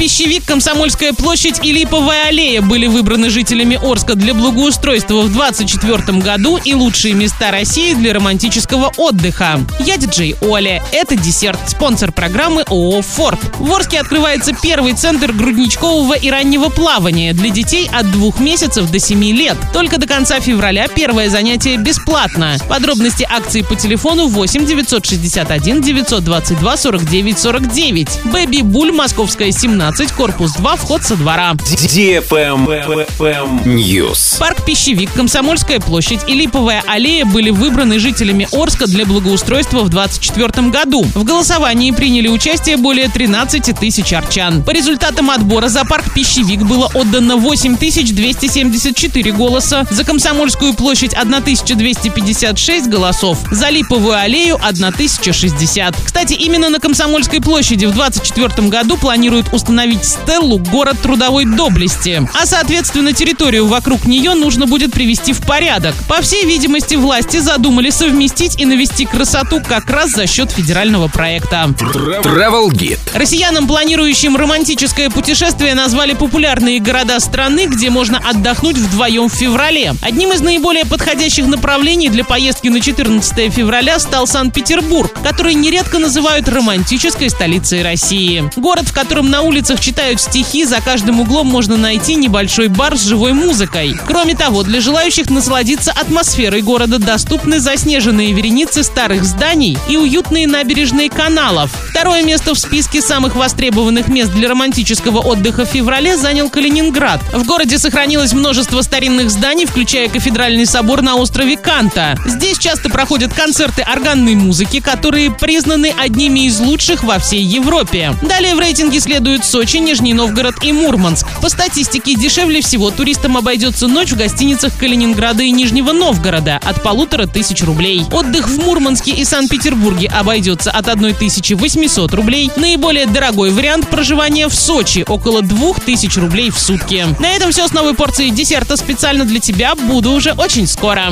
Пищевик, Комсомольская площадь и Липовая аллея были выбраны жителями Орска для благоустройства в 2024 году и лучшие места России для романтического отдыха. Я диджей Оля. Это десерт. Спонсор программы ООО «Форд». В Орске открывается первый центр грудничкового и раннего плавания для детей от двух месяцев до 7 лет. Только до конца февраля первое занятие бесплатно. Подробности акции по телефону 8 961 922 49 49. Бэби Буль, Московская, 17, корпус 2, вход со двора. News. Парк Пищевик, Комсомольская площадь и Липовая аллея были выбраны жителями Орска для благоустройства в 2024 году. В голосовании приняли участие более 13 тысяч арчан. По результатам отбора за парк Пищевик было отдано 8 274 голоса, за Комсомольскую площадь 1256 голосов, за Липовую аллею 1060. Кстати, именно на Комсомольской площади в 2024 году планируют установить стеллу «Город трудовой доблести», а соответственно территорию вокруг нее нужно будет привести в порядок. По всей видимости, власти задумали совместить и навести красоту как раз за счет федерального проекта. Travel Guide. Россиянам, планирующим романтическое путешествие, назвали популярные города страны, где можно отдохнуть вдвоем в феврале. Одним из наиболее подходящих направлений для поездки на 14 февраля стал Санкт-Петербург, который нередко называют романтической столицей России. Город, в котором на улицах читают стихи, за каждым углом можно найти небольшой бар с живой музыкой. Кроме того, для желающих насладиться атмосферой города доступны заснеженные вереницы старых зданий и уютные набережные каналов. Второе место в списке самых востребованных мест для романтического отдыха в феврале занял Калининград. В городе сохранилось множество старинных зданий, включая кафедральный собор на острове Канта. Здесь часто проходят концерты органной музыки, которые признаны одними из лучших во всей Европе. Далее в рейтинге следуют Сочи, Нижний Новгород и Мурманск. По статистике, дешевле всего туристам обойдется ночь в гостиницах Калининграда и Нижнего Новгорода от полутора тысяч рублей. Отдых в Мурманске и Санкт-Петербурге обойдется от 1800 рублей. Наиболее дорогой вариант проживания в Сочи – около 2000 рублей в сутки. На этом все с новой порцией десерта специально для тебя. Буду уже очень скоро.